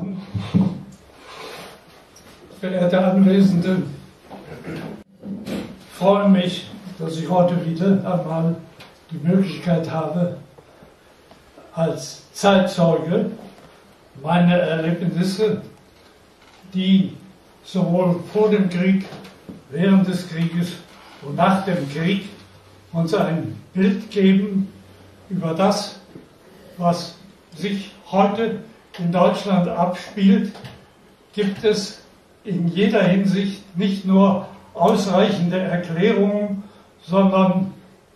Herren, verehrte Anwesende, ich freue mich, dass ich heute wieder einmal die Möglichkeit habe, als Zeitzeuge meine Erlebnisse, die sowohl vor dem Krieg, während des Krieges und nach dem Krieg uns ein Bild geben über das, was sich heute in Deutschland abspielt, gibt es in jeder Hinsicht nicht nur ausreichende Erklärungen, sondern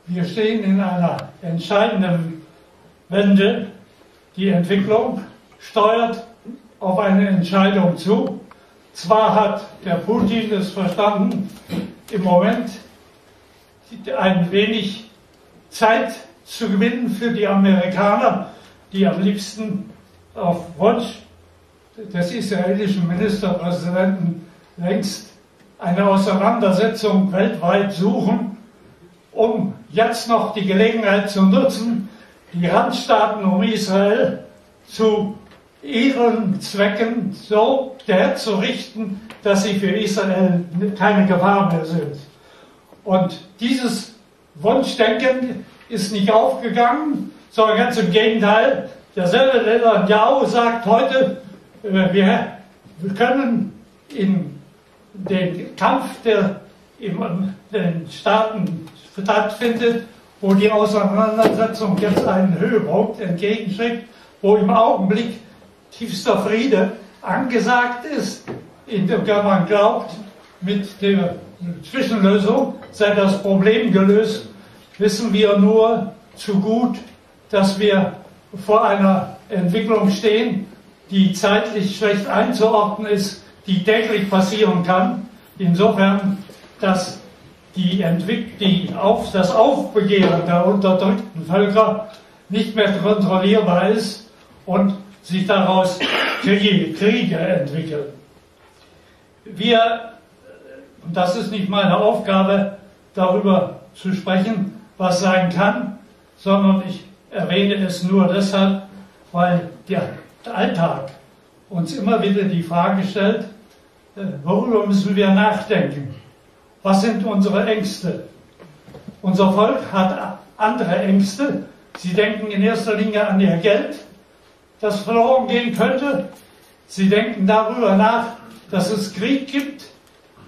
wir stehen in einer entscheidenden Wende. Die Entwicklung steuert auf eine Entscheidung zu. Zwar hat der Putin es verstanden, im Moment ein wenig Zeit zu gewinnen für die Amerikaner, die am liebsten auf Wunsch des israelischen Ministerpräsidenten längst eine Auseinandersetzung weltweit suchen, um jetzt noch die Gelegenheit zu nutzen, die Randstaaten um Israel zu ihren Zwecken so herzurichten, dass sie für Israel keine Gefahr mehr sind. Und dieses Wunschdenken ist nicht aufgegangen, sondern ganz im Gegenteil. Derselbe Netanyahu sagt heute, äh, wir, wir können in den Kampf, der in den Staaten stattfindet, wo die Auseinandersetzung jetzt einen Höhepunkt entgegenschickt, wo im Augenblick tiefster Friede angesagt ist, in dem man glaubt, mit der Zwischenlösung sei das Problem gelöst, wissen wir nur zu gut, dass wir vor einer Entwicklung stehen, die zeitlich schlecht einzuordnen ist, die täglich passieren kann. Insofern, dass die Entwick die auf, das Aufbegehren der unterdrückten Völker nicht mehr kontrollierbar ist und sich daraus Kriege, entwickeln. Wir, und das ist nicht meine Aufgabe, darüber zu sprechen, was sein kann, sondern ich erwähne es nur deshalb, weil der Alltag uns immer wieder die Frage stellt, äh, worüber müssen wir nachdenken? Was sind unsere Ängste? Unser Volk hat andere Ängste. Sie denken in erster Linie an ihr Geld, das verloren gehen könnte. Sie denken darüber nach, dass es Krieg gibt,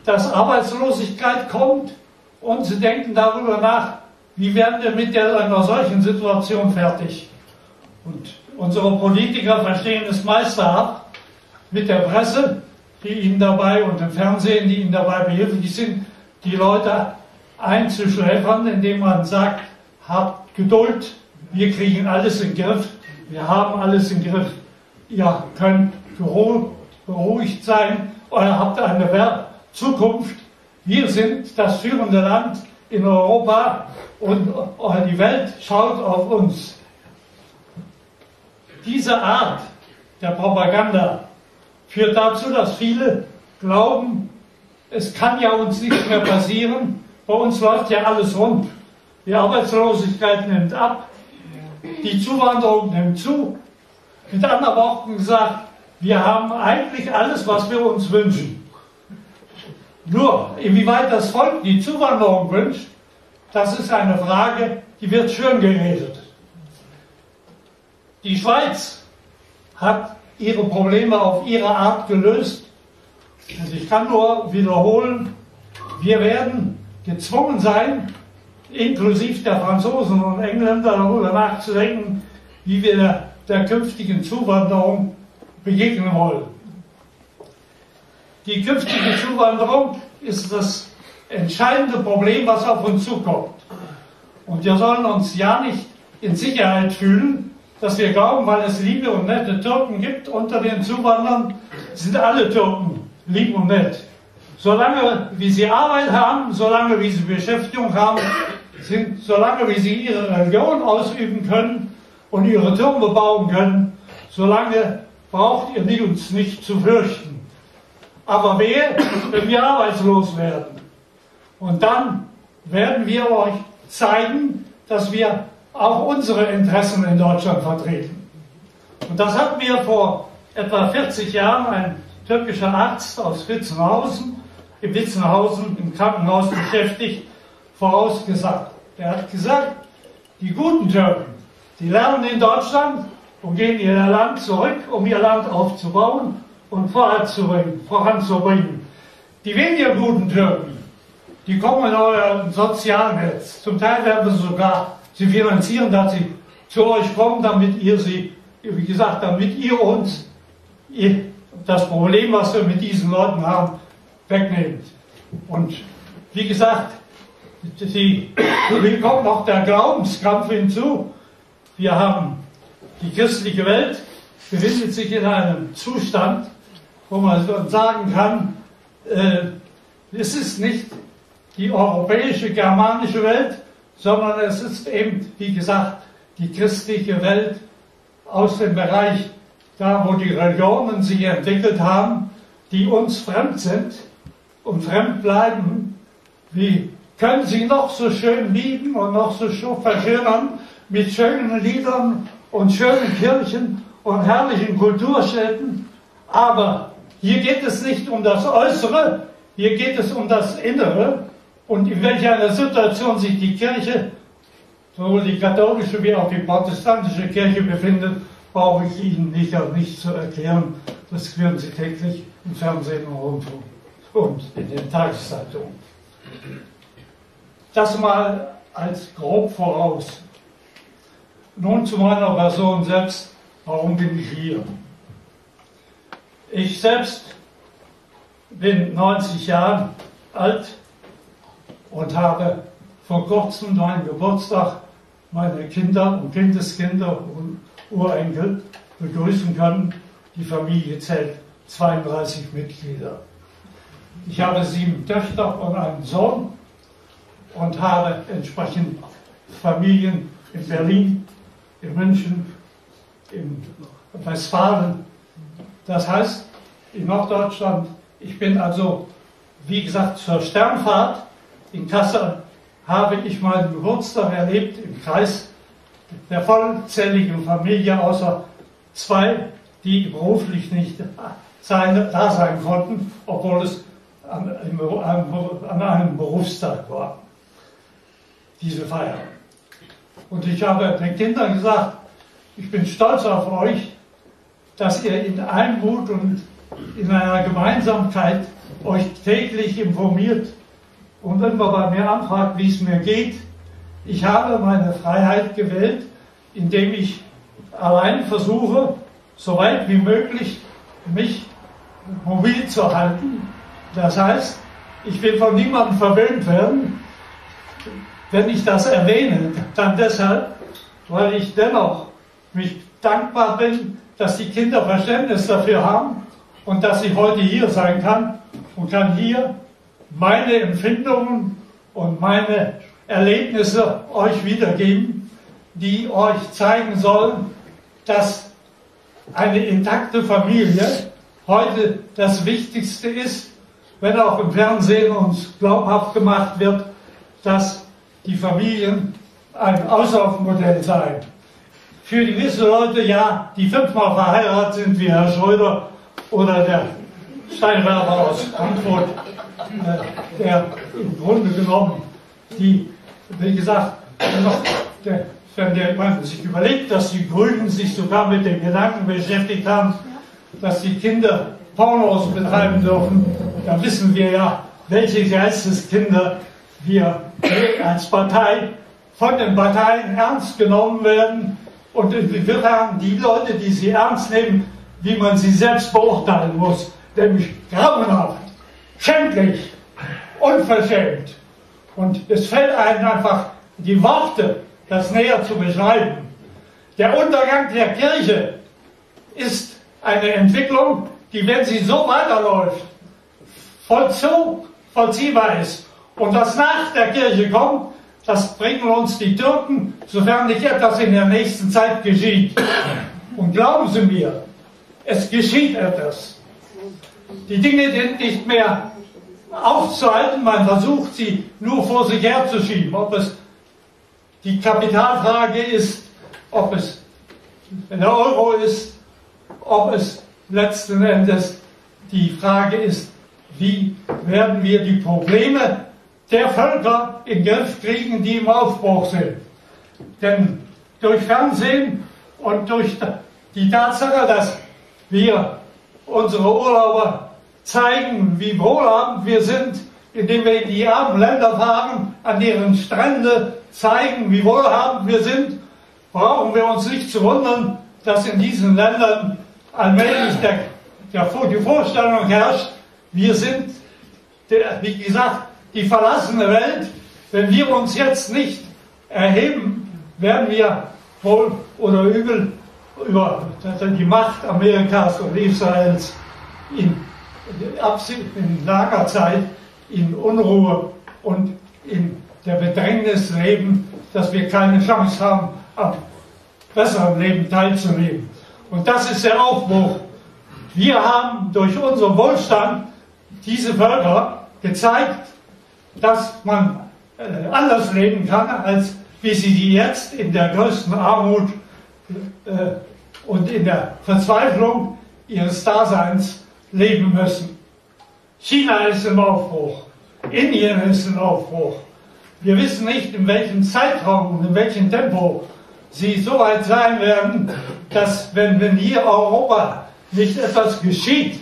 dass Arbeitslosigkeit kommt und sie denken darüber nach, wie werden wir mit einer solchen Situation fertig. Und unsere Politiker verstehen es meisterhaft mit der Presse, die ihnen dabei und dem Fernsehen, die ihnen dabei behilflich sind, die Leute einzuschläfern, indem man sagt, habt Geduld, wir kriegen alles in Griff, wir haben alles im Griff, ihr könnt beruhigt sein, ihr habt eine Zukunft, wir sind das führende Land in Europa und die Welt schaut auf uns. Diese Art der Propaganda führt dazu, dass viele glauben, es kann ja uns nichts mehr passieren, bei uns läuft ja alles rund. Die Arbeitslosigkeit nimmt ab, die Zuwanderung nimmt zu. Mit anderen Worten gesagt, wir haben eigentlich alles, was wir uns wünschen. Nur, inwieweit das Volk die Zuwanderung wünscht, das ist eine Frage, die wird schön geredet. Die Schweiz hat ihre Probleme auf ihre Art gelöst. Und ich kann nur wiederholen, wir werden gezwungen sein, inklusive der Franzosen und Engländer darüber nachzudenken, wie wir der, der künftigen Zuwanderung begegnen wollen. Die künftige Zuwanderung ist das entscheidende Problem, was auf uns zukommt. Und wir sollen uns ja nicht in Sicherheit fühlen, dass wir glauben, weil es liebe und nette Türken gibt unter den Zuwanderern, sind alle Türken lieb und nett. Solange wie sie Arbeit haben, solange wie sie Beschäftigung haben, sind, solange wie sie ihre Religion ausüben können und ihre Türme bauen können, solange braucht ihr uns nicht zu fürchten. Aber wer, wenn wir arbeitslos werden? Und dann werden wir euch zeigen, dass wir auch unsere Interessen in Deutschland vertreten. Und das hat mir vor etwa 40 Jahren ein türkischer Arzt aus Witzenhausen, in Witzenhausen im Krankenhaus beschäftigt, vorausgesagt. Er hat gesagt, die guten Türken, die lernen in Deutschland und gehen in ihr Land zurück, um ihr Land aufzubauen und voranzubringen. Die weniger guten Türken, die kommen in euer Sozialnetz. Zum Teil werden sie sogar sie finanzieren, dass sie zu euch kommen, damit ihr sie, wie gesagt, damit ihr uns ihr, das Problem, was wir mit diesen Leuten haben, wegnehmt. Und wie gesagt, wie kommt noch der Glaubenskampf hinzu? Wir haben die christliche Welt befindet sich in einem Zustand, wo man sagen kann, äh, es ist nicht die europäische, germanische Welt, sondern es ist eben, wie gesagt, die christliche Welt aus dem Bereich, da wo die Religionen sich entwickelt haben, die uns fremd sind und fremd bleiben. Wie können sie noch so schön lieben und noch so schön verschönern mit schönen Liedern und schönen Kirchen und herrlichen Kulturstätten, aber hier geht es nicht um das Äußere, hier geht es um das Innere und in welcher Situation sich die Kirche, sowohl die katholische wie auch die protestantische Kirche befindet, brauche ich Ihnen nicht, nicht zu erklären. Das hören Sie täglich im Fernsehen und Rundfunk und in den Tageszeitungen. Das mal als grob voraus. Nun zu meiner Person selbst. Warum bin ich hier? Ich selbst bin 90 Jahre alt und habe vor kurzem meinen Geburtstag meine Kinder und Kindeskinder und Urenkel begrüßen können. Die Familie zählt 32 Mitglieder. Ich habe sieben Töchter und einen Sohn und habe entsprechend Familien in Berlin, in München, in Westfalen. Das heißt, in Norddeutschland, ich bin also, wie gesagt, zur Sternfahrt in Kassel habe ich meinen Geburtstag erlebt im Kreis der vollzähligen Familie, außer zwei, die beruflich nicht da sein konnten, obwohl es an, an einem Berufstag war, diese Feier. Und ich habe den Kindern gesagt, ich bin stolz auf euch, dass ihr in Einmut und in einer Gemeinsamkeit euch täglich informiert. Und wenn man bei mir anfragt, wie es mir geht, ich habe meine Freiheit gewählt, indem ich allein versuche, so weit wie möglich mich mobil zu halten. Das heißt, ich will von niemandem verwöhnt werden. Wenn ich das erwähne, dann deshalb, weil ich dennoch mich dankbar bin, dass die Kinder Verständnis dafür haben und dass ich heute hier sein kann und kann hier meine Empfindungen und meine Erlebnisse euch wiedergeben, die euch zeigen sollen, dass eine intakte Familie heute das Wichtigste ist, wenn auch im Fernsehen uns glaubhaft gemacht wird, dass die Familien ein Auslaufmodell seien. Für gewisse Leute, ja, die fünfmal verheiratet sind, wie Herr Schröder oder der Steinwerfer aus Frankfurt, der im Grunde genommen die, wie gesagt, der, wenn man sich überlegt, dass die Grünen sich sogar mit dem Gedanken beschäftigt haben, dass die Kinder Pornos betreiben dürfen, dann wissen wir ja, welche Geisteskinder wir als Partei von den Parteien ernst genommen werden. Und wir haben die Leute, die sie ernst nehmen, wie man sie selbst beurteilen muss, nämlich grauenhaft, schändlich, unverschämt. Und es fällt einem einfach die Worte, das näher zu beschreiben. Der Untergang der Kirche ist eine Entwicklung, die, wenn sie so weiterläuft, vollziehbar ist. Und was nach der Kirche kommt, das bringen uns die Türken, sofern nicht etwas in der nächsten Zeit geschieht. Und glauben Sie mir, es geschieht etwas. Die Dinge sind nicht mehr aufzuhalten, man versucht sie nur vor sich herzuschieben. Ob es die Kapitalfrage ist, ob es der Euro ist, ob es letzten Endes die Frage ist, wie werden wir die Probleme der Völker in Griff kriegen, die im Aufbruch sind. Denn durch Fernsehen und durch die Tatsache, dass wir unsere Urlauber zeigen, wie wohlhabend wir sind, indem wir in die armen Länder fahren, an deren Strände zeigen, wie wohlhabend wir sind, brauchen wir uns nicht zu wundern, dass in diesen Ländern allmählich der, der, die Vorstellung herrscht, wir sind, der, wie gesagt, die verlassene Welt. Wenn wir uns jetzt nicht erheben, werden wir wohl oder übel über die Macht Amerikas und Israels in, in langer Zeit in Unruhe und in der Bedrängnis leben, dass wir keine Chance haben, am besseren Leben teilzunehmen. Und das ist der Aufbruch. Wir haben durch unseren Wohlstand diese Völker gezeigt, dass man äh, anders leben kann, als wie sie jetzt in der größten Armut äh, und in der Verzweiflung ihres Daseins leben müssen. China ist im Aufbruch, Indien ist im Aufbruch. Wir wissen nicht, in welchem Zeitraum und in welchem Tempo sie so weit sein werden, dass wenn, wenn hier Europa nicht etwas geschieht,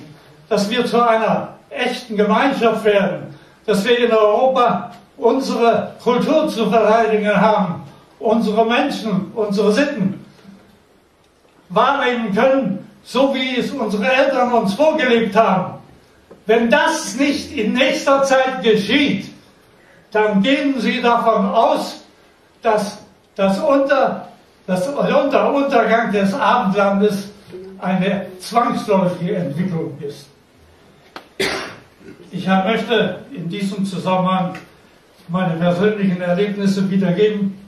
dass wir zu einer echten Gemeinschaft werden, dass wir in Europa unsere Kultur zu verteidigen haben, unsere Menschen, unsere Sitten wahrnehmen können, so wie es unsere Eltern uns vorgelebt haben. Wenn das nicht in nächster Zeit geschieht, dann gehen Sie davon aus, dass das unter, das unter Untergang des Abendlandes eine zwangsläufige Entwicklung ist. Ich möchte in diesem Zusammenhang meine persönlichen Erlebnisse wiedergeben,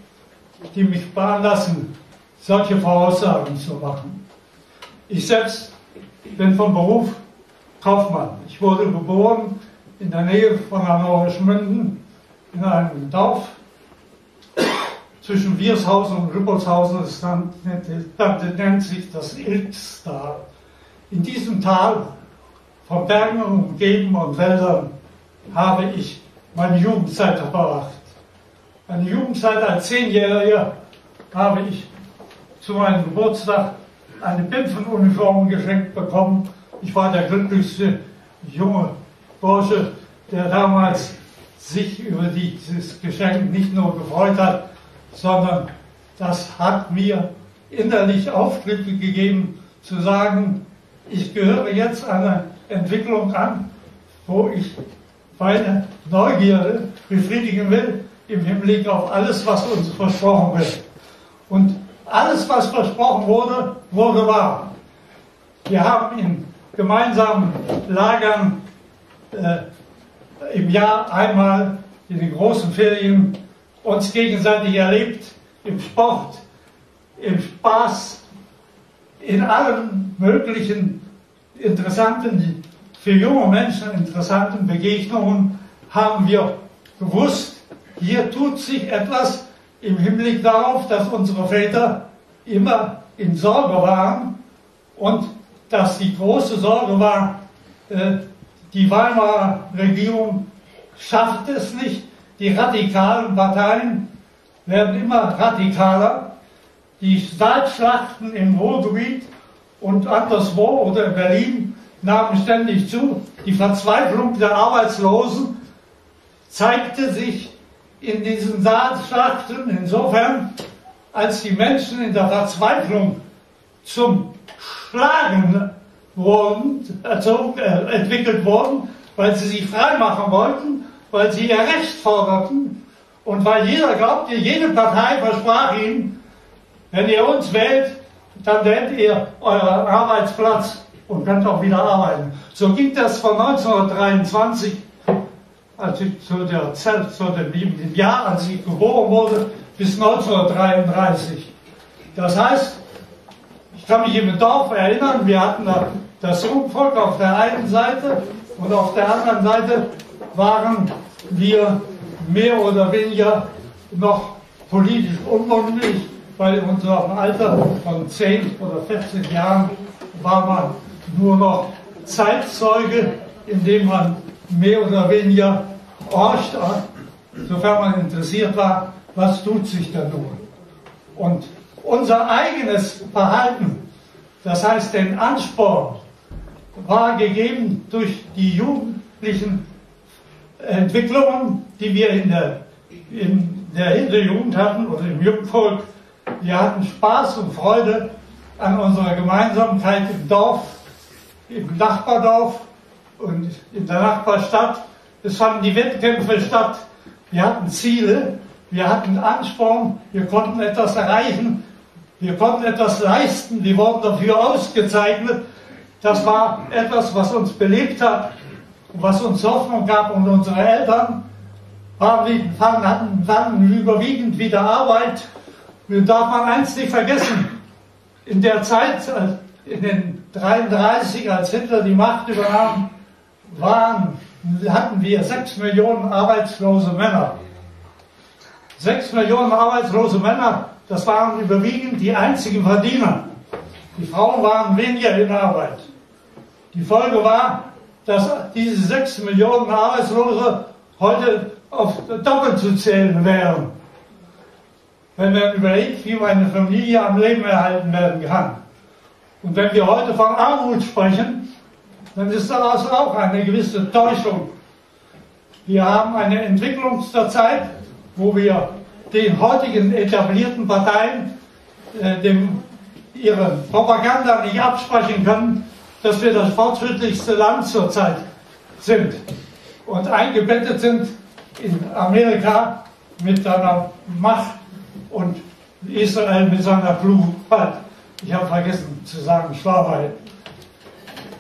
die mich veranlassen, solche Voraussagen zu machen. Ich selbst bin vom Beruf Kaufmann. Ich wurde geboren in der Nähe von Hannover-Schmünden in einem Dorf zwischen Wiershausen und Rüppelshausen. Das nennt, nennt sich das Ilztal. In diesem Tal von Bergen umgeben und Wäldern habe ich meine Jugendzeit verbracht. Meine Jugendzeit als Zehnjähriger habe ich zu meinem Geburtstag eine Pimpfenuniform geschenkt bekommen. Ich war der glücklichste junge Bursche, der damals sich über dieses Geschenk nicht nur gefreut hat, sondern das hat mir innerlich Auftritte gegeben, zu sagen, ich gehöre jetzt einer Entwicklung an, wo ich meine Neugierde befriedigen will im Hinblick auf alles, was uns versprochen wird. Und alles, was versprochen wurde, wurde wahr. Wir haben in gemeinsamen Lagern äh, im Jahr einmal in den großen Ferien uns gegenseitig erlebt, im Sport, im Spaß, in allen möglichen interessanten, für junge Menschen interessanten Begegnungen haben wir gewusst, hier tut sich etwas im Hinblick darauf, dass unsere Väter immer in Sorge waren und dass die große Sorge war, äh, die Weimarer Regierung schafft es nicht, die radikalen Parteien werden immer radikaler, die Staatsschlachten im Ruhrgebiet und anderswo oder in Berlin nahmen ständig zu. Die Verzweiflung der Arbeitslosen zeigte sich in diesen Saalschlachten insofern, als die Menschen in der Verzweiflung zum Schlagen wurden, erzogen, äh, entwickelt wurden, weil sie sich freimachen wollten, weil sie ihr Recht forderten und weil jeder glaubte, jede Partei versprach ihnen, wenn ihr uns wählt, dann wählt ihr euren Arbeitsplatz und könnt auch wieder arbeiten. So ging das von 1923, also zu, der Zeit, zu dem Jahr, als ich geboren wurde, bis 1933. Das heißt, ich kann mich im Dorf erinnern, wir hatten da das Jungvolk auf der einen Seite und auf der anderen Seite waren wir mehr oder weniger noch politisch unmündig weil in unserem Alter von 10 oder 14 Jahren war man nur noch Zeitzeuge, indem man mehr oder weniger horcht, sofern man interessiert war, was tut sich da nun. Und unser eigenes Verhalten, das heißt den Ansporn, war gegeben durch die jugendlichen Entwicklungen, die wir in der, in der Hinterjugend hatten oder im Jugendvolk. Wir hatten Spaß und Freude an unserer Gemeinsamkeit im Dorf, im Nachbardorf und in der Nachbarstadt. Es fanden die Wettkämpfe statt. Wir hatten Ziele, wir hatten Ansporn, wir konnten etwas erreichen, wir konnten etwas leisten, wir wurden dafür ausgezeichnet. Das war etwas, was uns belebt hat was uns Hoffnung gab und unsere Eltern waren, hatten, hatten überwiegend wieder Arbeit. Und darf man eins nicht vergessen, in der Zeit, in den 33, als Hitler die Macht übernahm, waren, hatten wir sechs Millionen arbeitslose Männer. Sechs Millionen arbeitslose Männer, das waren überwiegend die einzigen Verdiener. Die Frauen waren weniger in Arbeit. Die Folge war, dass diese sechs Millionen Arbeitslose heute auf doppelt zu zählen wären. Wenn man überlegt, wie meine Familie am Leben erhalten werden kann. Und wenn wir heute von Armut sprechen, dann ist das auch eine gewisse Täuschung. Wir haben eine Entwicklung zur Zeit, wo wir den heutigen etablierten Parteien äh, dem, ihre Propaganda nicht absprechen können, dass wir das fortschrittlichste Land zurzeit sind und eingebettet sind in Amerika mit seiner Macht und Israel mit seiner Klugheit. Ich habe vergessen zu sagen, Schlauheit.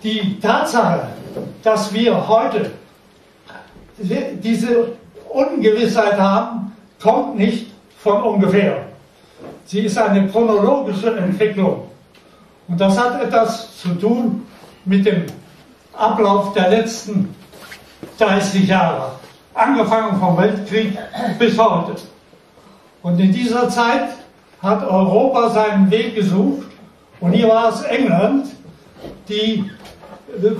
Die Tatsache, dass wir heute diese Ungewissheit haben, kommt nicht von ungefähr. Sie ist eine chronologische Entwicklung. Und das hat etwas zu tun mit dem Ablauf der letzten 30 Jahre, angefangen vom Weltkrieg bis heute. Und in dieser Zeit hat Europa seinen Weg gesucht und hier war es England, die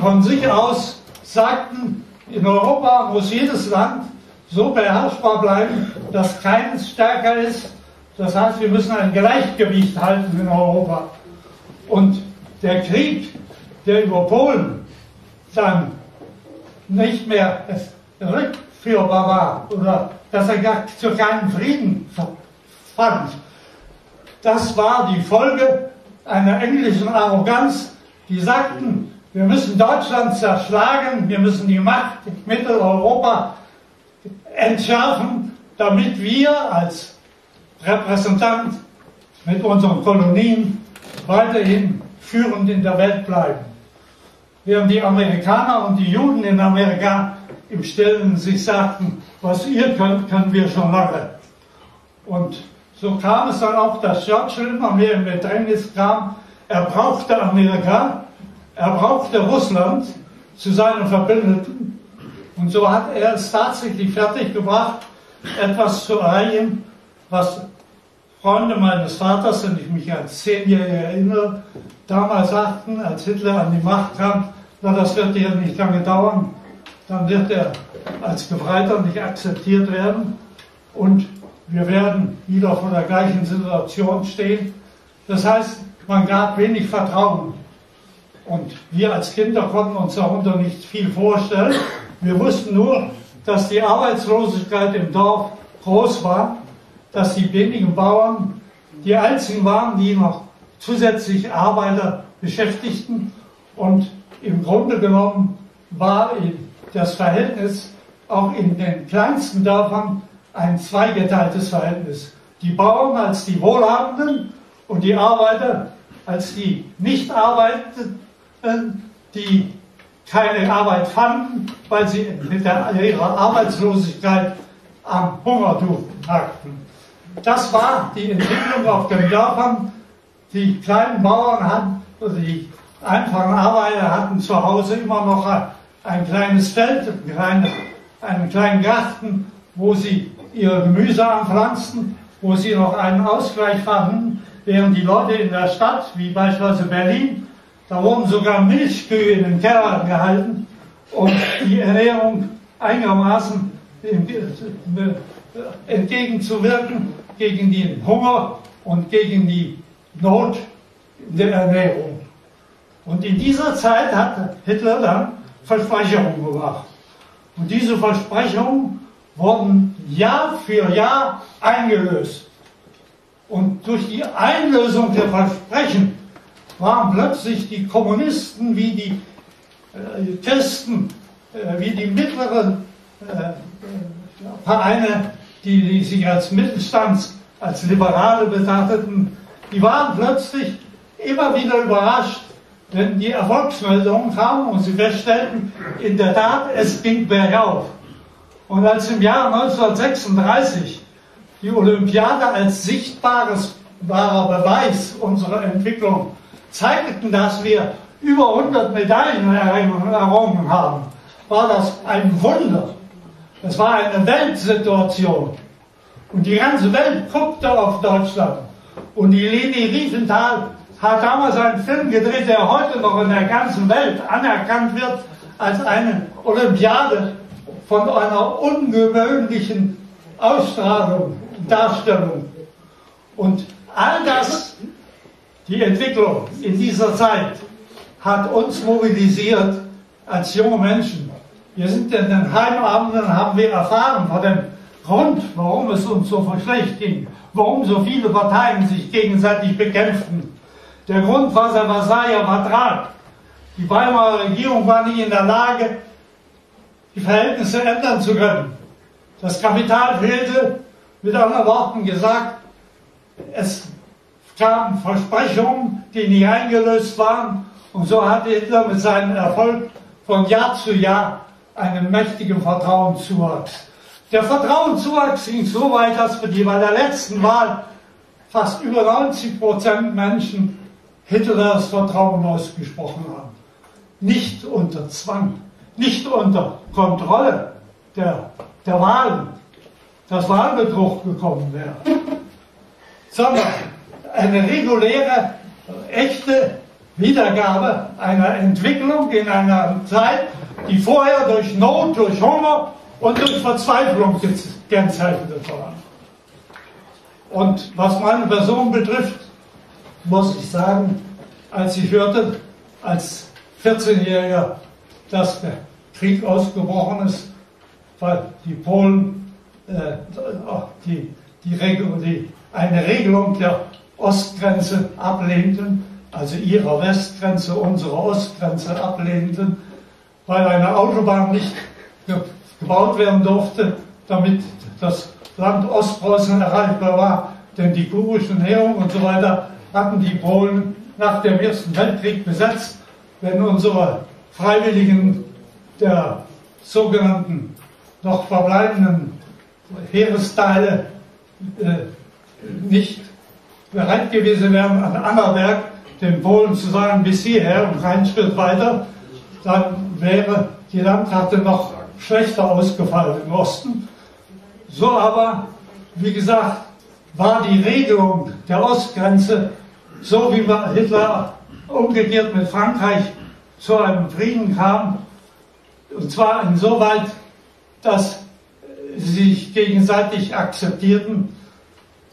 von sich aus sagten, in Europa muss jedes Land so beherrschbar bleiben, dass keines stärker ist. Das heißt, wir müssen ein Gleichgewicht halten in Europa. Und der Krieg der über Polen dann nicht mehr rückführbar war oder dass er gar zu keinem Frieden fand. Das war die Folge einer englischen Arroganz, die sagten, wir müssen Deutschland zerschlagen, wir müssen die Macht in Mitteleuropa entschärfen, damit wir als Repräsentant mit unseren Kolonien weiterhin führend in der Welt bleiben während die Amerikaner und die Juden in Amerika im Stillen sich sagten, was ihr könnt, können wir schon lange. Und so kam es dann auch, dass Churchill immer mehr in Bedrängnis kam. Er brauchte Amerika, er brauchte Russland zu seinen Verbündeten. Und so hat er es tatsächlich fertiggebracht, etwas zu erreichen, was Freunde meines Vaters, wenn ich mich als Zehnjähriger erinnere, damals sagten, als Hitler an die Macht kam, na, das wird hier nicht lange dauern. Dann wird er als Gefreiter nicht akzeptiert werden und wir werden wieder vor der gleichen Situation stehen. Das heißt, man gab wenig Vertrauen. Und wir als Kinder konnten uns darunter nicht viel vorstellen. Wir wussten nur, dass die Arbeitslosigkeit im Dorf groß war, dass die wenigen Bauern die einzigen waren, die noch zusätzlich Arbeiter beschäftigten und im Grunde genommen war das Verhältnis auch in den kleinsten Dörfern ein zweigeteiltes Verhältnis. Die Bauern als die Wohlhabenden und die Arbeiter als die nicht arbeitenden, die keine Arbeit fanden, weil sie mit ihrer Arbeitslosigkeit am Hungertuch nagten. Das war die Entwicklung auf den Dörfern. Die kleinen Bauern hatten, die einfachen Arbeiter hatten zu Hause immer noch ein kleines Feld, einen kleinen Garten, wo sie ihr Gemüse anpflanzten, wo sie noch einen Ausgleich fanden, während die Leute in der Stadt, wie beispielsweise Berlin, Da wurden sogar Milchkühe in den Kellern gehalten, um die Ernährung einigermaßen entgegenzuwirken gegen den Hunger und gegen die Not der Ernährung. Und in dieser Zeit hat Hitler dann Versprechungen gemacht. Und diese Versprechungen wurden Jahr für Jahr eingelöst. Und durch die Einlösung der Versprechen waren plötzlich die Kommunisten wie die äh, Christen, äh, wie die mittleren äh, Vereine, die, die sich als Mittelstands, als Liberale betrachteten, die waren plötzlich immer wieder überrascht, wenn die Erfolgsmeldungen kamen und sie feststellten, in der Tat, es ging bergauf. Und als im Jahr 1936 die Olympiade als sichtbares wahrer Beweis unserer Entwicklung zeigten, dass wir über 100 Medaillen errungen haben, war das ein Wunder. Es war eine Weltsituation. Und die ganze Welt guckte auf Deutschland. Und die Leni Riefenstahl hat damals einen Film gedreht, der heute noch in der ganzen Welt anerkannt wird als eine Olympiade von einer ungewöhnlichen Ausstrahlung, Darstellung. Und all das, die Entwicklung in dieser Zeit, hat uns mobilisiert als junge Menschen. Wir sind in den Heimabenden, haben wir erfahren von dem Grund, warum es uns so schlecht ging, warum so viele Parteien sich gegenseitig bekämpften. Der Grund war der Versailler Vertrag. Die Weimarer Regierung war nicht in der Lage, die Verhältnisse ändern zu können. Das Kapital fehlte, mit anderen Worten gesagt, es kamen Versprechungen, die nicht eingelöst waren. Und so hat Hitler mit seinem Erfolg von Jahr zu Jahr einen mächtigen Vertrauenszuwachs. Der Vertrauenszuwachs ging so weit, dass wir die bei der letzten Wahl fast über 90 Prozent Menschen Hitlers Vertrauen ausgesprochen haben. Nicht unter Zwang, nicht unter Kontrolle der, der Wahlen, dass Wahlbetrug gekommen wäre, sondern eine reguläre, echte Wiedergabe einer Entwicklung in einer Zeit, die vorher durch Not, durch Hunger und durch Verzweiflung gekennzeichnet war. Und was meine Person betrifft, muss ich sagen, als ich hörte, als 14-Jähriger, dass der Krieg ausgebrochen ist, weil die Polen äh, die, die, die, eine Regelung der Ostgrenze ablehnten, also ihrer Westgrenze, unsere Ostgrenze ablehnten, weil eine Autobahn nicht gebaut werden durfte, damit das Land Ostpreußen erreichbar war, denn die kurischen Näherungen und so weiter hatten die Polen nach dem Ersten Weltkrieg besetzt, wenn unsere Freiwilligen der sogenannten noch verbleibenden Heeresteile äh, nicht bereit gewesen wären, an Angerberg den Polen zu sagen, bis hierher und keinen Schritt weiter, dann wäre die Landkarte noch schlechter ausgefallen im Osten. So aber, wie gesagt, war die Regelung der Ostgrenze so wie Hitler umgekehrt mit Frankreich zu einem Frieden kam, und zwar insoweit, dass sie sich gegenseitig akzeptierten,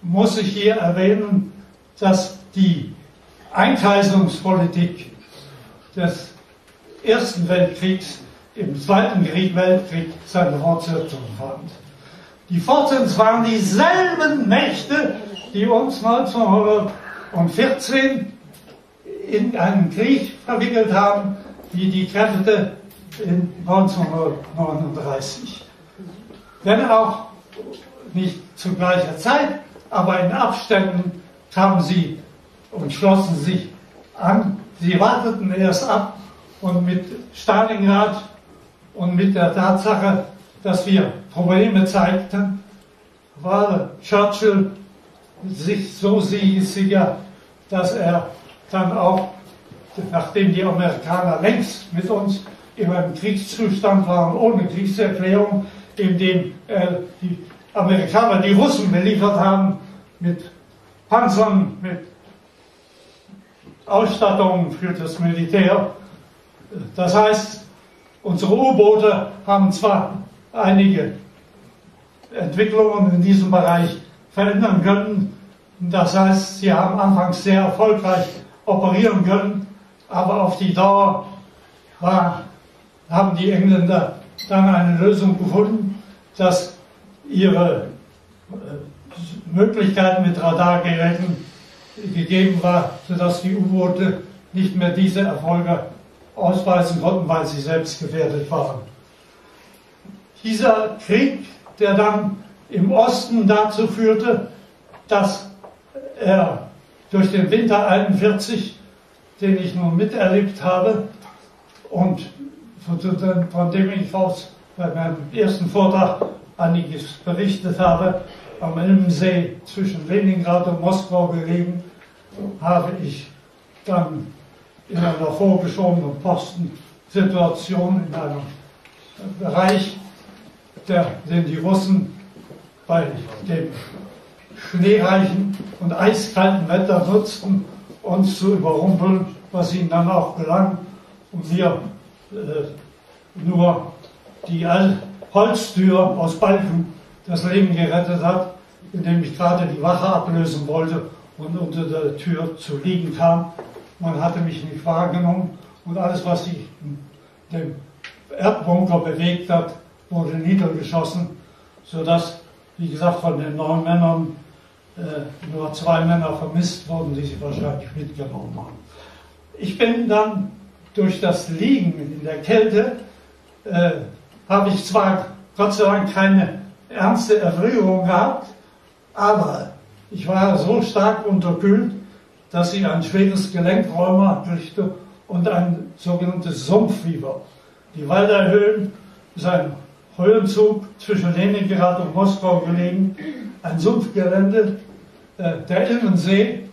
muss ich hier erwähnen, dass die Einkreisungspolitik des Ersten Weltkriegs im Zweiten Weltkrieg seine Fortsetzung fand. Die Fortsetzung waren dieselben Mächte, die uns 1914 in einen Krieg verwickelt haben, wie die Kräfte in 1939. Wenn auch nicht zu gleicher Zeit, aber in Abständen kamen sie und schlossen sich an. Sie warteten erst ab und mit Stalingrad und mit der Tatsache, dass wir Probleme zeigten, war Churchill sich so sicher, dass er dann auch, nachdem die Amerikaner längst mit uns in einem Kriegszustand waren, ohne Kriegserklärung, in dem äh, die Amerikaner die Russen beliefert haben mit Panzern, mit Ausstattung für das Militär. Das heißt, unsere U-Boote haben zwar einige Entwicklungen in diesem Bereich verändern können. Das heißt, sie haben anfangs sehr erfolgreich operieren können, aber auf die Dauer war, haben die Engländer dann eine Lösung gefunden, dass ihre äh, Möglichkeiten mit Radargeräten gegeben war, sodass die U-Boote nicht mehr diese Erfolge ausweisen konnten, weil sie selbst gefährdet waren. Dieser Krieg, der dann im Osten dazu führte, dass er durch den Winter 41, den ich nun miterlebt habe und von dem ich aus bei meinem ersten Vortrag einiges berichtet habe, am Elmsee zwischen Leningrad und Moskau gelegen, habe ich dann in einer vorgeschobenen Postensituation in einem Bereich, der, den die Russen bei dem schneereichen und eiskalten Wetter nutzten, uns zu überrumpeln, was ihnen dann auch gelang. Und wir äh, nur die Holztür aus Balken das Leben gerettet hat, indem ich gerade die Wache ablösen wollte und unter der Tür zu liegen kam. Man hatte mich nicht wahrgenommen und alles, was sich in dem Erdbunker bewegt hat, wurde niedergeschossen, sodass, wie gesagt, von den neun Männern äh, nur zwei Männer vermisst wurden, die sie wahrscheinlich mitgenommen haben. Ich bin dann durch das Liegen in der Kälte, äh, habe ich zwar Gott sei Dank keine ernste Erfrierung gehabt, aber ich war so stark unterkühlt, dass ich ein schweres Gelenkräumer kriegte und ein sogenanntes Sumpffieber. Die Walderhöhen ist ein Höhenzug zwischen Leningrad und Moskau gelegen, ein Sumpfgelände. Äh, der Innensee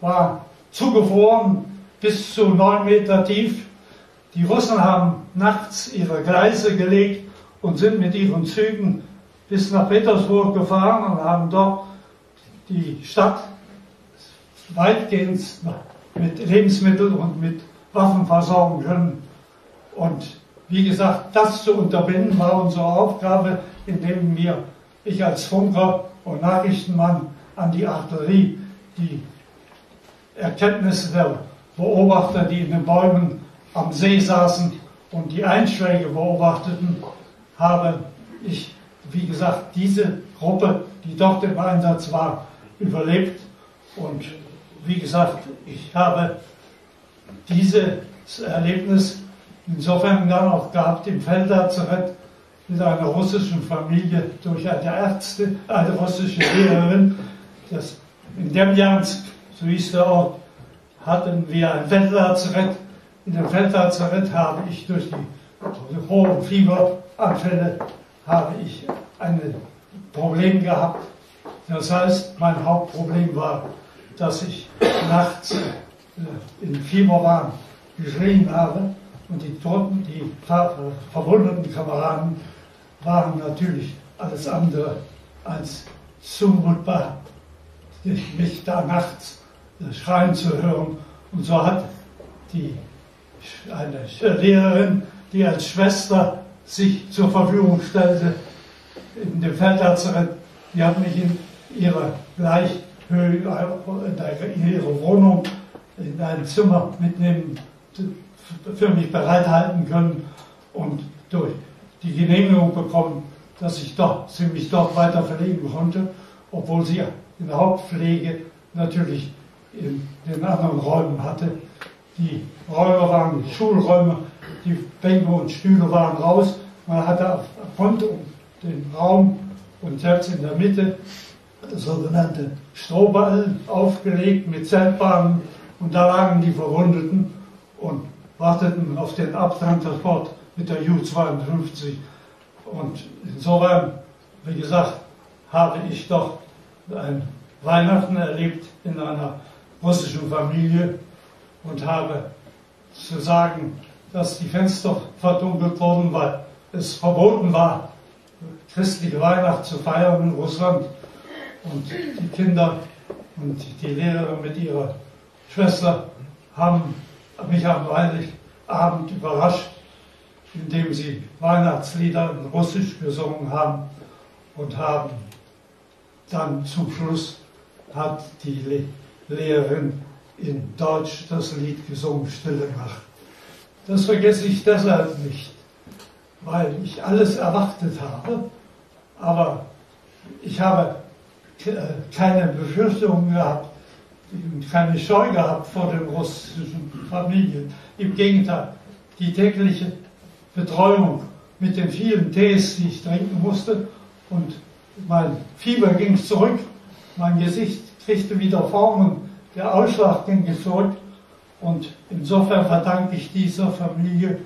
war zugefroren bis zu neun Meter tief. Die Russen haben nachts ihre Gleise gelegt und sind mit ihren Zügen bis nach Petersburg gefahren und haben dort die Stadt weitgehend mit Lebensmitteln und mit Waffen versorgen können. Und wie gesagt, das zu unterbinden war unsere Aufgabe, indem wir, ich als Funker und Nachrichtenmann an die Artillerie, die Erkenntnisse der Beobachter, die in den Bäumen am See saßen und die Einschläge beobachteten, habe ich, wie gesagt, diese Gruppe, die dort im Einsatz war, überlebt. Und wie gesagt, ich habe dieses Erlebnis insofern dann auch gehabt im Feldlazarett mit einer russischen Familie durch eine Ärzte, eine russische Lehrerin. Das, in dem Jahr, so hieß der Ort, hatten wir ein Feldlazarett. In dem Feldlazarett habe ich durch die hohen Fieberanfälle habe ich ein Problem gehabt das heißt, mein Hauptproblem war, dass ich nachts äh, in Fieberwahn geschrien habe und die Toten, die verwundeten Kameraden waren natürlich alles andere als zumutbar, mich da nachts äh, schreien zu hören. Und so hat die, eine Lehrerin, die als Schwester sich zur Verfügung stellte, in dem Feldlazarett, die hat mich in ihre Gleichhöhe, in ihre Wohnung in ein Zimmer mitnehmen, für mich bereithalten können und durch die Genehmigung bekommen, dass ich doch, sie mich dort weiter verlegen konnte, obwohl sie in der Hauptpflege natürlich in den anderen Räumen hatte. Die Räume waren Schulräume, die Bänke und Stühle waren raus. Man hatte rund um den Raum und selbst in der Mitte sogenannte Strohballen aufgelegt mit Zeltbahnen und da lagen die Verwundeten und warteten auf den Abtransport mit der Ju-52. Und insofern, wie gesagt, habe ich doch ein Weihnachten erlebt in einer russischen Familie und habe zu sagen, dass die Fenster verdunkelt wurden, weil es verboten war, christliche Weihnacht zu feiern in Russland und die Kinder und die Lehrerin mit ihrer Schwester haben mich am Heiligabend überrascht, indem sie Weihnachtslieder in Russisch gesungen haben und haben dann zum Schluss hat die Lehrerin in Deutsch das Lied gesungen, Stille Nacht. Das vergesse ich deshalb nicht, weil ich alles erwartet habe, aber ich habe keine Befürchtungen gehabt, keine Scheu gehabt vor den russischen Familien. Im Gegenteil, die tägliche Betreuung mit den vielen Tees, die ich trinken musste, und mein Fieber ging zurück, mein Gesicht kriegte wieder Formen, der Ausschlag ging zurück. Und insofern verdanke ich dieser Familie,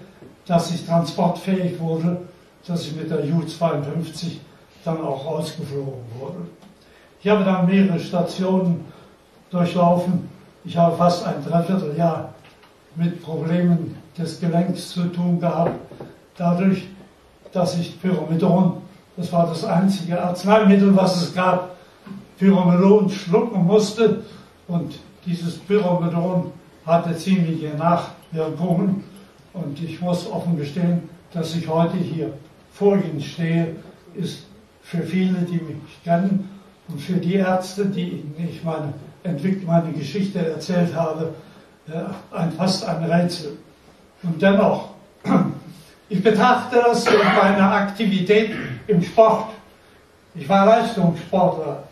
dass ich transportfähig wurde, dass ich mit der Ju-52 dann auch ausgeflogen wurde. Ich habe dann mehrere Stationen durchlaufen. Ich habe fast ein Dreivierteljahr mit Problemen des Gelenks zu tun gehabt, dadurch, dass ich Pyromidon, das war das einzige Arzneimittel, was es gab, Pyromidon schlucken musste und dieses Pyromidon hatte ziemliche Nachwirkungen und ich muss offen gestehen, dass ich heute hier vor Ihnen stehe, ist für viele, die mich kennen und für die Ärzte, die ich meine, meine Geschichte erzählt habe, ein, fast ein Rätsel. Und dennoch, ich betrachte das als meine Aktivität im Sport. Ich war Leistungssportler.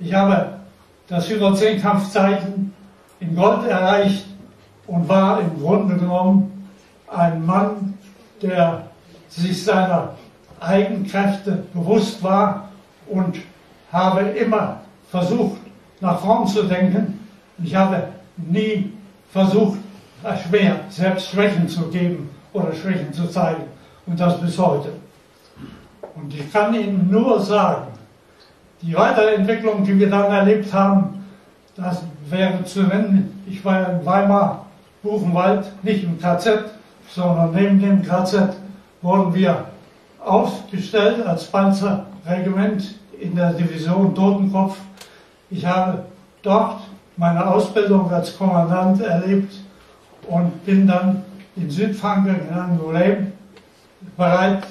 Ich habe das Über-10-Kampfzeichen in Gold erreicht und war im Grunde genommen ein Mann, der sich seiner Eigenkräfte bewusst war und habe immer versucht, nach vorn zu denken. Ich habe nie versucht, schwer selbst Schwächen zu geben oder Schwächen zu zeigen. Und das bis heute. Und ich kann Ihnen nur sagen, die Weiterentwicklung, die wir dann erlebt haben, das wäre zu nennen, ich war in Weimar, Buchenwald, nicht im KZ, sondern neben dem KZ wurden wir aufgestellt als Panzerregiment in der Division Totenkopf. Ich habe dort meine Ausbildung als Kommandant erlebt und bin dann in Südfranken, in Angoulême, bereit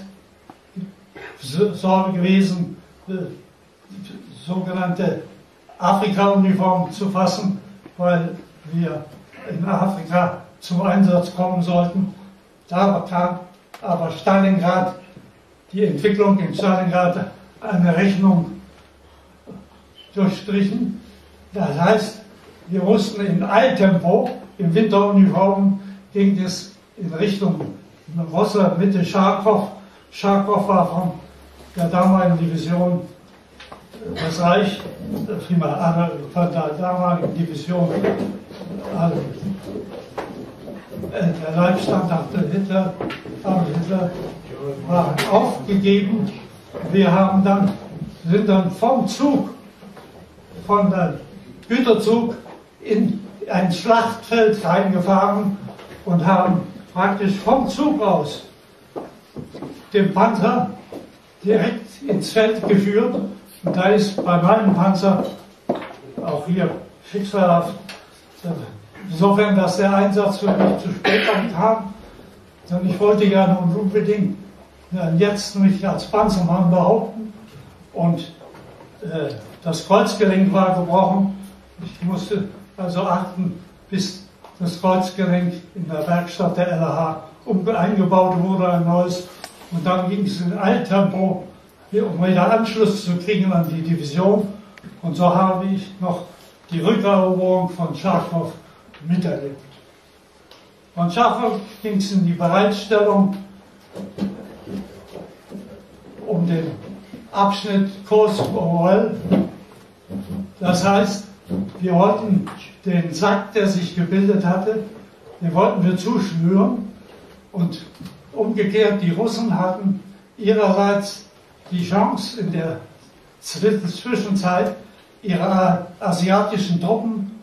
so gewesen, äh, sogenannte Afrika-Uniform zu fassen, weil wir in Afrika zum Einsatz kommen sollten. Da kam aber Stalingrad, die Entwicklung in Stalingrad, eine Rechnung durchstrichen. Das heißt, wir mussten in Eiltempo, im Winteruniform, ging es in Richtung Rosse, Mitte Scharkow. Scharkow war von der damaligen Division das Reich, prima, von der damaligen Division, also, der Leibstandard Hitler, Hitler waren aufgegeben. Wir haben dann, sind dann vom Zug, von der Güterzug in ein Schlachtfeld reingefahren und haben praktisch vom Zug aus den Panzer direkt ins Feld geführt. Und da ist bei meinem Panzer auch hier schicksalhaft, insofern, dass der Einsatz für mich zu spät kam, denn ich wollte ja nun unbedingt jetzt mich als Panzermann behaupten und äh, das Kreuzgelenk war gebrochen. Ich musste also achten, bis das Kreuzgelenk in der Werkstatt der LH eingebaut wurde, ein neues. Und dann ging es in Eiltempo, um wieder Anschluss zu kriegen an die Division. Und so habe ich noch die Rückeroberung von Schafhoff miterlebt. Von Schafhoff ging es in die Bereitstellung um den Abschnitt Kurs Orwell. Das heißt, wir wollten den Sack, der sich gebildet hatte, den wollten wir zuschnüren und umgekehrt, die Russen hatten ihrerseits die Chance in der Zwischenzeit ihre asiatischen Truppen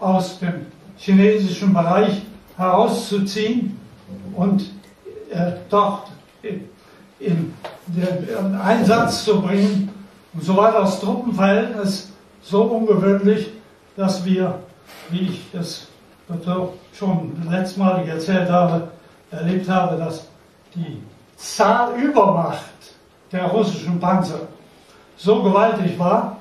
aus dem chinesischen Bereich herauszuziehen und äh, dort in den Einsatz zu bringen. Und so war das Truppenverhältnis so ungewöhnlich, dass wir, wie ich es schon letztes Mal erzählt habe, erlebt habe, dass die Zahlübermacht der russischen Panzer so gewaltig war,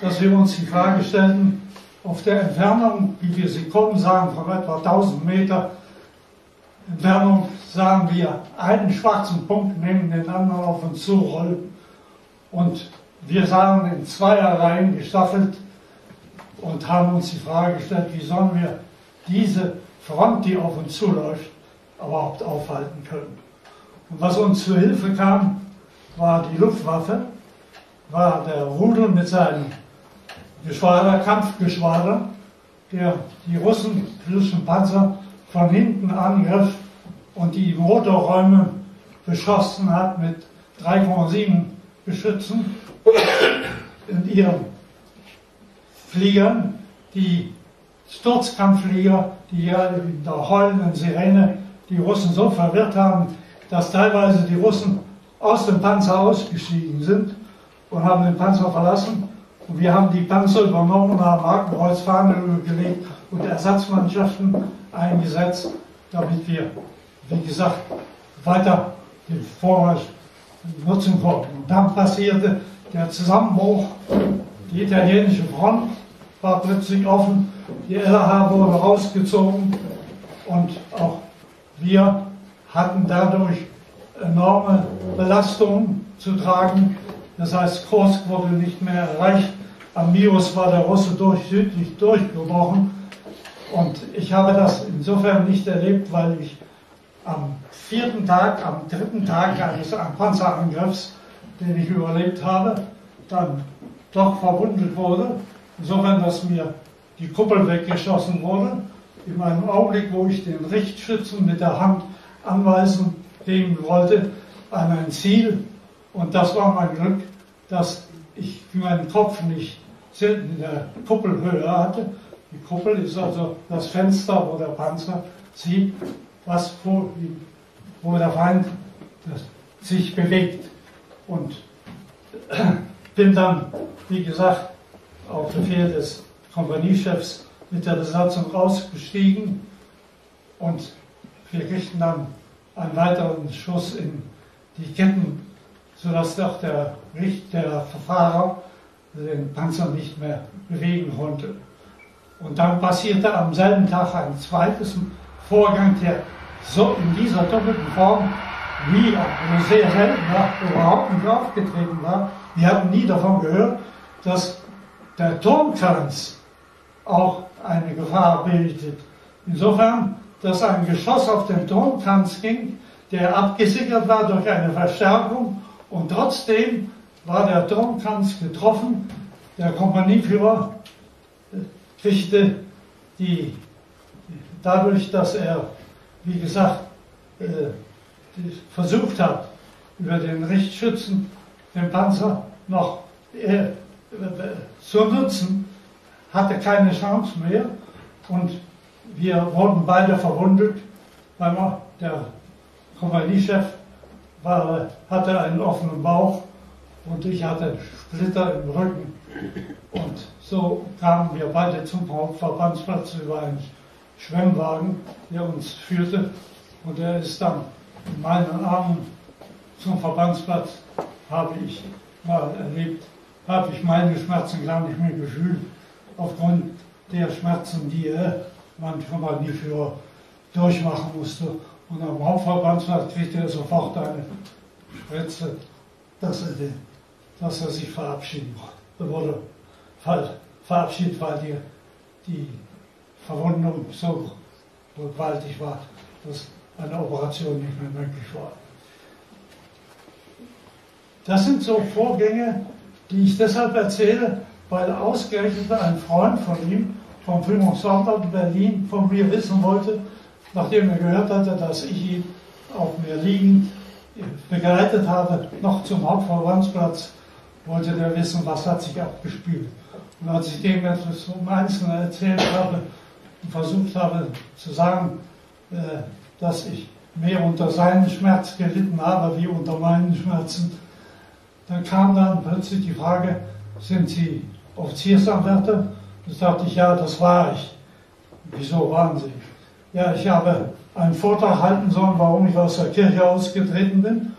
dass wir uns die Frage stellten, auf der Entfernung, wie wir sie kommen sahen, von etwa 1000 Meter Entfernung, sahen wir einen schwarzen Punkt neben den anderen auf uns zurollen. Und wir sahen in Zweierreihen gestaffelt und haben uns die Frage gestellt, wie sollen wir diese Front, die auf uns zuläuft, überhaupt aufhalten können. Und was uns zu Hilfe kam, war die Luftwaffe, war der Rudel mit seinem Geschwader, Kampfgeschwader, der die Russen, russischen Panzer von hinten angriff und die Motorräume beschossen hat mit 3,7 Geschützen in ihren Fliegern, die Sturzkampfflieger, die ja in der heulenden Sirene die Russen so verwirrt haben, dass teilweise die Russen aus dem Panzer ausgestiegen sind und haben den Panzer verlassen. Und wir haben die Panzer übernommen und haben Hakenkreuzfahnen gelegt und Ersatzmannschaften eingesetzt, damit wir, wie gesagt, weiter den Vormarsch nutzen konnten. Und dann passierte der Zusammenbruch. Die italienische Front war plötzlich offen, die LH wurde rausgezogen und auch wir hatten dadurch enorme Belastungen zu tragen. Das heißt, Kursk wurde nicht mehr erreicht. Am Mios war der Russe durch, südlich durchgebrochen. Und ich habe das insofern nicht erlebt, weil ich am vierten Tag, am dritten Tag eines Panzerangriffs, den ich überlebt habe, dann doch verwundet wurde. Insofern, dass mir die Kuppel weggeschossen wurde. In einem Augenblick, wo ich den Richtschützen mit der Hand anweisen geben wollte an ein Ziel. Und das war mein Glück, dass ich meinen Kopf nicht in der Kuppelhöhe hatte. Die Kuppel ist also das Fenster, wo der Panzer sieht, was, wo, wo der Feind sich bewegt. Und bin dann, wie gesagt, auf Befehl des Kompaniechefs mit der Besatzung rausgestiegen und wir kriegten dann einen weiteren Schuss in die Ketten, sodass doch der, der Fahrer den Panzer nicht mehr bewegen konnte. Und dann passierte am selben Tag ein zweites Vorgang, der so in dieser doppelten Form nie, also sehr selten war, überhaupt nicht aufgetreten war. Wir hatten nie davon gehört, dass der Turmkranz auch eine Gefahr bildet. Insofern, dass ein Geschoss auf den Turmkranz ging, der abgesichert war durch eine Verstärkung und trotzdem war der Turmkranz getroffen. Der Kompanieführer kriegte die, dadurch, dass er, wie gesagt, äh, versucht hat, über den Richtschützen den Panzer noch äh, zu nutzen, hatte keine Chance mehr und wir wurden beide verwundet, weil der Kompaniechef war, hatte einen offenen Bauch und ich hatte Splitter im Rücken. Und so kamen wir beide zum Hauptverbandsplatz über einen Schwemmwagen, der uns führte. Und er ist dann in meinen Armen zum Verbandsplatz, habe ich mal erlebt, habe ich meine Schmerzen gar nicht mehr gefühlt, aufgrund der Schmerzen, die er manchmal nie für durchmachen musste. Und am Hauptverbandsplatz kriegte er sofort eine Spritze, dass er, den, dass er sich verabschieden wurde. Verabschiedet, weil die, die Verwundung so gewaltig war, dass eine Operation nicht mehr möglich war. Das sind so Vorgänge, die ich deshalb erzähle, weil ausgerechnet ein Freund von ihm vom Filmungsort in Berlin von mir wissen wollte, nachdem er gehört hatte, dass ich ihn auf mir liegend begleitet habe, noch zum Hauptverbandsplatz, wollte der wissen, was hat sich abgespielt. Und als ich dem etwas im Einzelnen erzählt habe und versucht habe zu sagen, äh, dass ich mehr unter seinen Schmerz gelitten habe, wie unter meinen Schmerzen, dann kam dann plötzlich die Frage, sind Sie Offiziersanwärter? Da sagte ich, ja, das war ich. Wieso waren Sie? Ja, ich habe einen Vortrag halten sollen, warum ich aus der Kirche ausgetreten bin.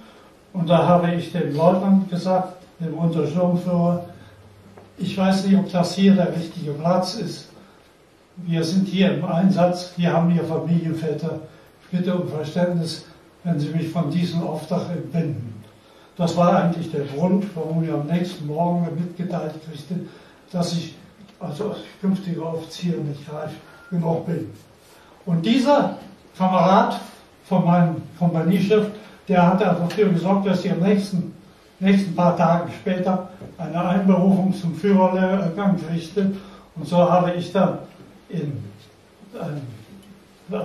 Und da habe ich dem Leutnant gesagt, dem Untersturmführer, ich weiß nicht, ob das hier der richtige Platz ist. Wir sind hier im Einsatz, wir haben hier Familienväter. Ich bitte um Verständnis, wenn Sie mich von diesem Auftrag entbinden. Das war eigentlich der Grund, warum ich am nächsten Morgen mitgeteilt kriegte, dass ich also künftiger Offizier nicht reif genug bin. Und dieser Kamerad von meinem Kompaniechef, der hat dafür gesorgt, dass ich am nächsten, nächsten paar Tagen später eine Einberufung zum Führerlehrgang kriegte. Und so habe ich dann in, in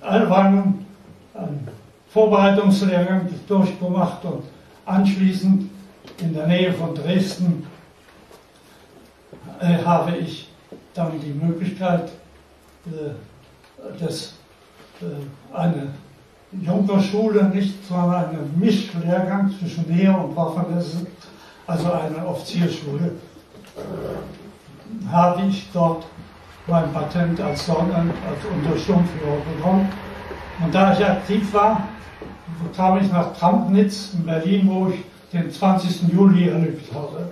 Allwangen einen Vorbereitungslehrgang durchgemacht und anschließend in der Nähe von Dresden äh, habe ich dann die Möglichkeit, äh, das, äh, eine Junkerschule, nicht sondern einen Mischlehrgang zwischen Heer und Waffenwesen, also eine Offizierschule, habe ich dort mein Patent als Sonnenland, als Untersturmführer bekommen. Und da ich aktiv war, kam ich nach Trampnitz in Berlin, wo ich den 20. Juli erlebt habe.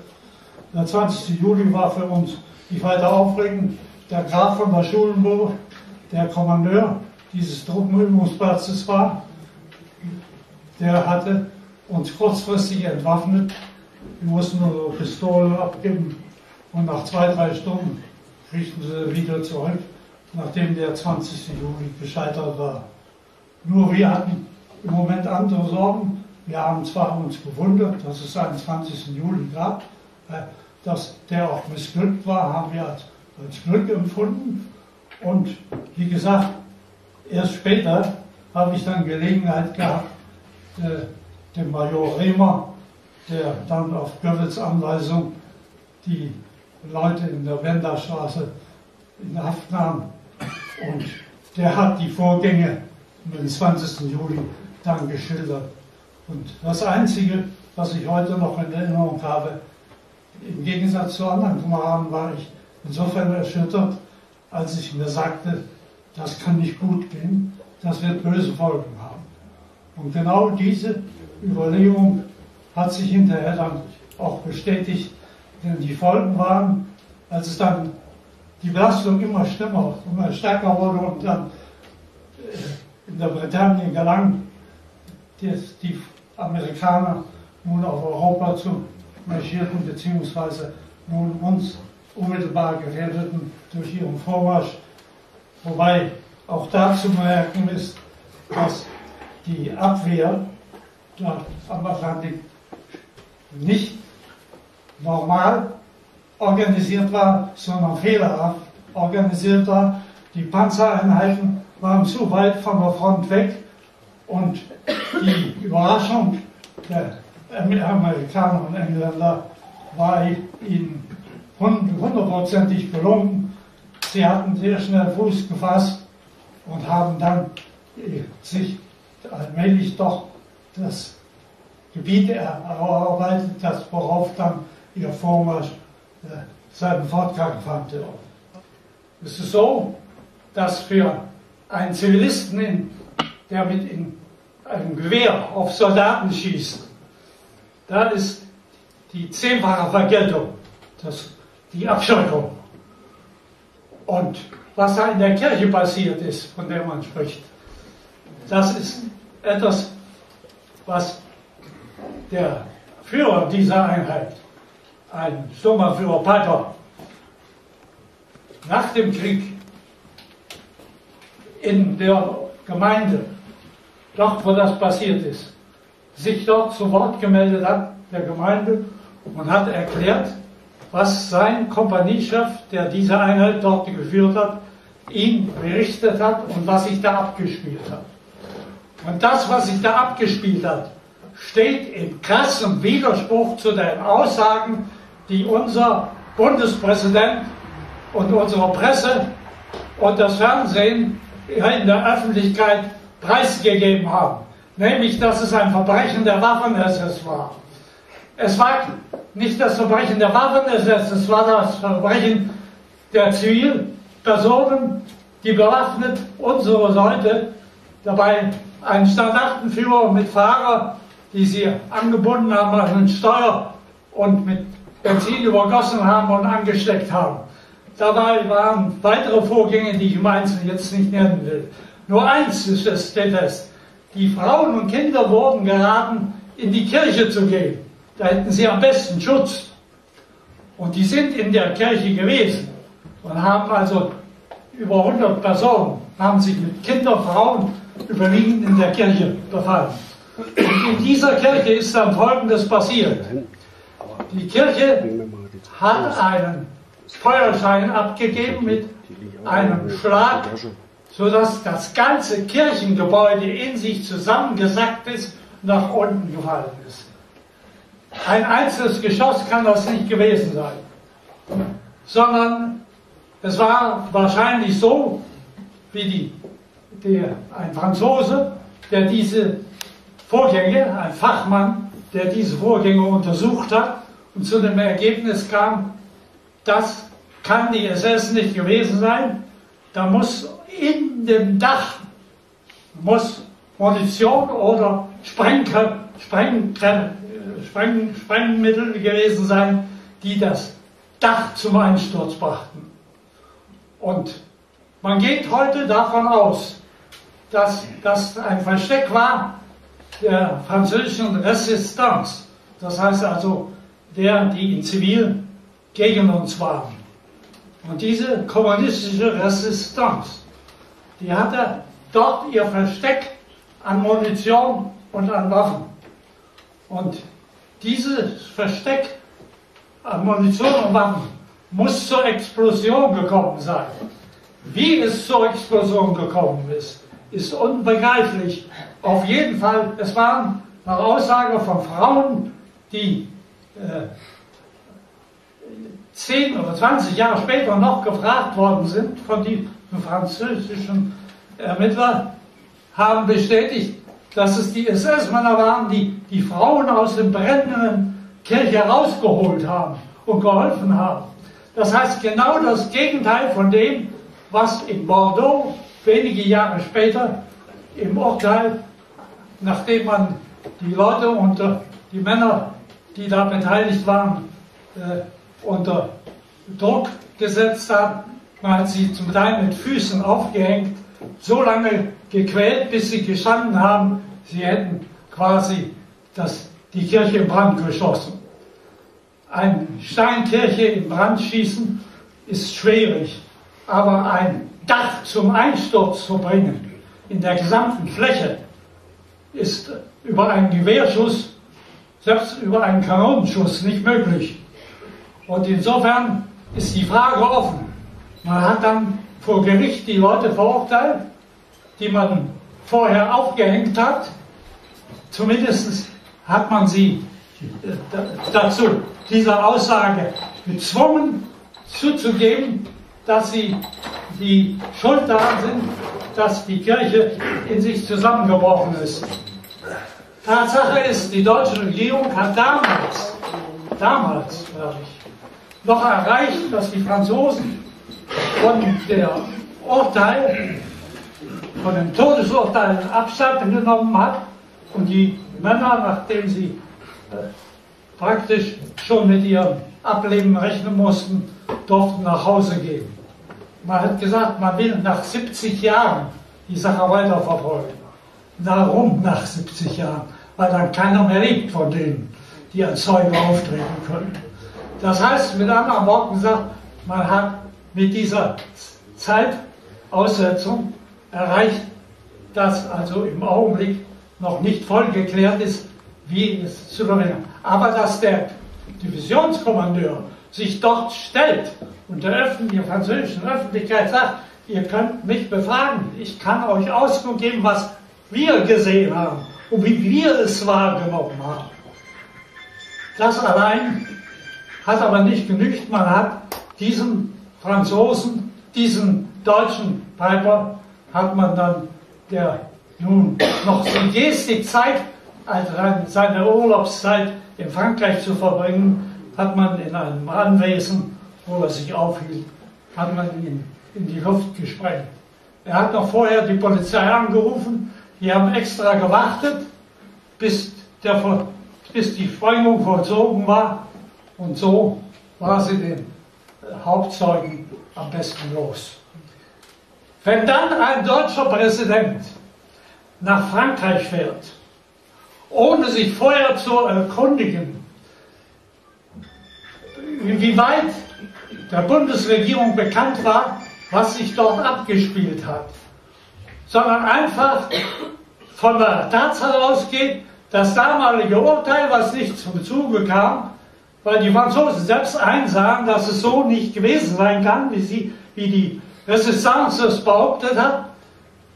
Der 20. Juli war für uns nicht weiter aufregend. Der Graf von der Schulenburg, der Kommandeur dieses Truppenübungsplatzes war, der hatte uns kurzfristig entwaffnet. Wir mussten unsere Pistole abgeben und nach zwei, drei Stunden kriegten sie wieder zurück, nachdem der 20. Juli gescheitert war. Nur wir hatten im Moment andere Sorgen. Wir haben zwar uns gewundert, dass es einen 20. Juli gab, dass der auch missglückt war, haben wir als, als Glück empfunden. Und wie gesagt, erst später habe ich dann Gelegenheit gehabt, äh, dem Major Rehmer, der dann auf Goebbels Anweisung die Leute in der Wenderstraße in Haft nahm. Und der hat die Vorgänge am 20. Juli dann geschildert. Und das Einzige, was ich heute noch in Erinnerung habe, im Gegensatz zu anderen Kameraden war ich insofern erschüttert, als ich mir sagte, das kann nicht gut gehen, das wird böse Folgen haben. Und genau diese Überlegung hat sich hinterher dann auch bestätigt, denn die Folgen waren, als es dann die Belastung immer schlimmer, immer stärker wurde und dann äh, in der Britannien gelang, dass die Amerikaner nun auf Europa zu marschierten, beziehungsweise nun uns unmittelbar gefährdeten durch ihren Vormarsch. Wobei auch da zu merken ist, dass die Abwehr dort am Atlantik nicht normal organisiert war, sondern fehlerhaft organisiert war. Die Panzereinheiten waren zu weit von der Front weg und die Überraschung der Amerikaner und Engländer war ihnen hundertprozentig gelungen. Sie hatten sehr schnell Fuß gefasst und haben dann äh, sich allmählich doch das Gebiet erarbeitet, das worauf dann ihr Vormarsch äh, seinen Fortgang fand. Es ist so, dass für einen Zivilisten, der mit einem Gewehr auf Soldaten schießt, da ist die zehnfache Vergeltung, das, die Abschreckung. Und was da in der Kirche passiert ist, von der man spricht, das ist etwas, was der Führer dieser Einheit, ein Sturmführer Pater, nach dem Krieg in der Gemeinde, dort wo das passiert ist, sich dort zu Wort gemeldet hat, der Gemeinde, und hat erklärt, was sein Kompaniechef, der diese Einheit dort geführt hat, ihm berichtet hat und was sich da abgespielt hat. Und das, was sich da abgespielt hat, steht in krassem Widerspruch zu den Aussagen, die unser Bundespräsident und unsere Presse und das Fernsehen in der Öffentlichkeit preisgegeben haben. Nämlich, dass es ein Verbrechen der Waffen-SS war. Es war nicht das Verbrechen der Waffen-SS, es war das Verbrechen der Zivilpersonen, die bewaffnet unsere Leute, dabei einen Standartenführer mit Fahrer, die sie angebunden haben an den Steuer und mit Benzin übergossen haben und angesteckt haben. Dabei waren weitere Vorgänge, die ich im Einzelnen jetzt nicht nennen will. Nur eins ist es, steht fest. Die Frauen und Kinder wurden geraten, in die Kirche zu gehen. Da hätten sie am besten Schutz. Und die sind in der Kirche gewesen und haben also über 100 Personen, haben sich mit Kindern, Frauen überwiegend in der Kirche befallen. Und in dieser Kirche ist dann Folgendes passiert. Die Kirche hat einen Feuerschein abgegeben mit einem Schlag, sodass das ganze Kirchengebäude in sich zusammengesackt ist und nach unten gefallen ist. Ein einzelnes Geschoss kann das nicht gewesen sein, sondern es war wahrscheinlich so, wie die, der, ein Franzose, der diese Vorgänge, ein Fachmann, der diese Vorgänge untersucht hat und zu dem Ergebnis kam, das kann die SS nicht gewesen sein, da muss in dem Dach muss Munition oder Sprengke, Sprengke, Spreng, Sprengmittel gewesen sein, die das Dach zum Einsturz brachten. Und man geht heute davon aus, dass das ein Versteck war der französischen Resistance, das heißt also der, die in Zivil gegen uns waren. Und diese kommunistische Resistance, die hatte dort ihr Versteck an Munition und an Waffen. Und dieses Versteck an Munition und Waffen muss zur Explosion gekommen sein. Wie es zur Explosion gekommen ist, ist unbegreiflich. Auf jeden Fall, es waren nach Aussage von Frauen, die äh, 10 oder 20 Jahre später noch gefragt worden sind von den französischen Ermittlern, haben bestätigt, dass es die SS-Männer waren, die die Frauen aus dem brennenden Kirche herausgeholt haben und geholfen haben. Das heißt genau das Gegenteil von dem, was in Bordeaux wenige Jahre später im Urteil, nachdem man die Leute und die Männer, die da beteiligt waren, äh, unter Druck gesetzt hat. Man hat sie zum Teil mit Füßen aufgehängt, so lange gequält, bis sie gestanden haben, sie hätten quasi das, die Kirche in Brand geschossen. Eine Steinkirche in Brand schießen ist schwierig, aber ein Dach zum Einsturz zu bringen, in der gesamten Fläche, ist über einen Gewehrschuss, selbst über einen Kanonenschuss nicht möglich. Und insofern ist die Frage offen. Man hat dann vor Gericht die Leute verurteilt, die man vorher aufgehängt hat. Zumindest hat man sie äh, dazu, dieser Aussage gezwungen zuzugeben, dass sie die Schuld daran sind, dass die Kirche in sich zusammengebrochen ist. Tatsache ist, die deutsche Regierung hat damals, damals, glaube ich, noch erreicht, dass die Franzosen von der Urteil, von dem Todesurteil Abstand genommen hat und die Männer, nachdem sie äh, praktisch schon mit ihrem Ableben rechnen mussten, durften nach Hause gehen. Man hat gesagt, man will nach 70 Jahren die Sache weiterverfolgen. Warum nach 70 Jahren? Weil dann keiner mehr lebt von denen, die als Zeuge auftreten können. Das heißt, mit anderen Worten gesagt, man hat mit dieser Zeitaussetzung erreicht, dass also im Augenblick noch nicht voll geklärt ist, wie es zu verhindern. Aber dass der Divisionskommandeur sich dort stellt und der, der französischen Öffentlichkeit sagt, ihr könnt mich befragen, ich kann euch Auskunft geben, was wir gesehen haben und wie wir es wahrgenommen haben. Das allein hat aber nicht genügt. Man hat diesen Franzosen, diesen deutschen Piper, hat man dann, der nun noch die Gestik zeigt, also seine Urlaubszeit in Frankreich zu verbringen, hat man in einem Anwesen, wo er sich aufhielt, hat man ihn in die Luft gesprengt. Er hat noch vorher die Polizei angerufen, die haben extra gewartet, bis, der, bis die Sprengung vollzogen war und so war sie den Hauptzeugen am besten los. Wenn dann ein deutscher Präsident nach Frankreich fährt, ohne sich vorher zu erkundigen, wie weit der Bundesregierung bekannt war, was sich dort abgespielt hat, sondern einfach von der Tatsache ausgeht, das damalige Urteil, was nicht zum Zuge kam, weil die Franzosen selbst einsahen, dass es so nicht gewesen sein kann, wie, sie, wie die Resistance es behauptet hat,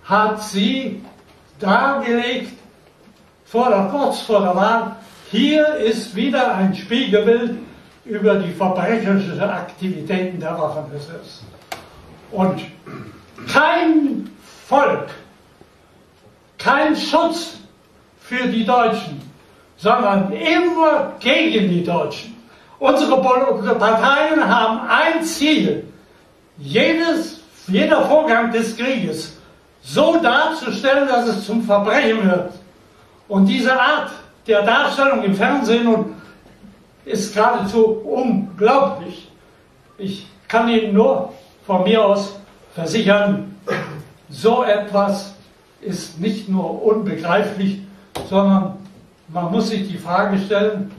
hat sie dargelegt, vor der, kurz vor der Wahl, hier ist wieder ein Spiegelbild über die verbrecherischen Aktivitäten der Waffenbesitzer. Und kein Volk, kein Schutz für die Deutschen, sondern immer gegen die Deutschen. Unsere Parteien haben ein Ziel, jedes, jeder Vorgang des Krieges so darzustellen, dass es zum Verbrechen wird. Und diese Art der Darstellung im Fernsehen ist geradezu unglaublich. Ich kann Ihnen nur von mir aus versichern, so etwas ist nicht nur unbegreiflich, sondern man muss sich die Frage stellen,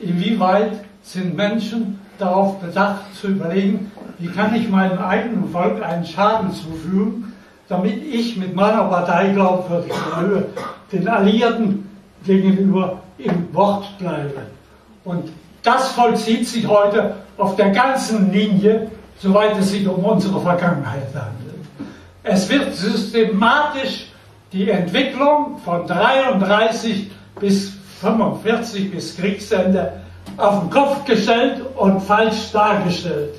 inwieweit sind Menschen darauf bedacht zu überlegen, wie kann ich meinem eigenen Volk einen Schaden zufügen, damit ich mit meiner Partei glaubwürdig bleibe, den Alliierten gegenüber im Wort bleibe. Und das vollzieht sich heute auf der ganzen Linie soweit es sich um unsere Vergangenheit handelt. Es wird systematisch die Entwicklung von 33 bis 45 bis Kriegsende auf den Kopf gestellt und falsch dargestellt.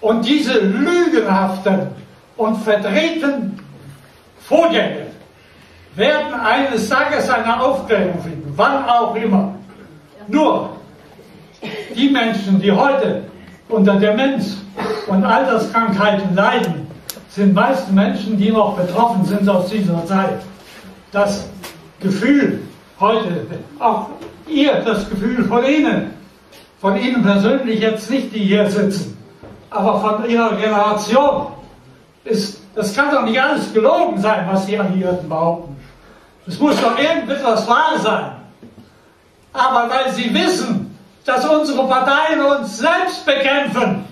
Und diese lügenhaften und verdrehten Vorgänge werden eines Tages eine Aufklärung finden, wann auch immer. Nur die Menschen, die heute unter Demenz und Alterskrankheiten leiden, sind meist Menschen, die noch betroffen sind aus dieser Zeit. Das Gefühl heute, auch ihr, das Gefühl von Ihnen, von Ihnen persönlich jetzt nicht, die hier sitzen, aber von Ihrer Generation, ist, das kann doch nicht alles gelogen sein, was die Alliierten behaupten. Es muss doch irgendetwas wahr sein. Aber weil Sie wissen, dass unsere Parteien uns selbst bekämpfen,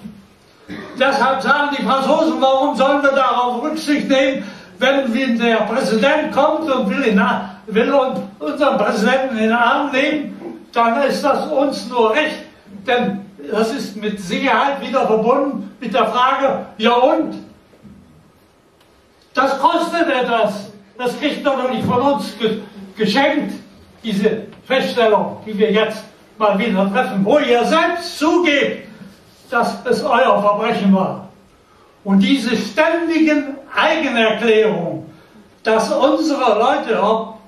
Deshalb sagen die Franzosen, warum sollen wir darauf Rücksicht nehmen, wenn der Präsident kommt und will, in, will unseren Präsidenten in den Arm nehmen, dann ist das uns nur recht. Denn das ist mit Sicherheit wieder verbunden mit der Frage, ja und? Das kostet etwas. Das kriegt doch nicht von uns ge geschenkt, diese Feststellung, die wir jetzt mal wieder treffen, wo ihr selbst zugebt, dass es euer Verbrechen war. Und diese ständigen Eigenerklärungen, dass unsere Leute, auch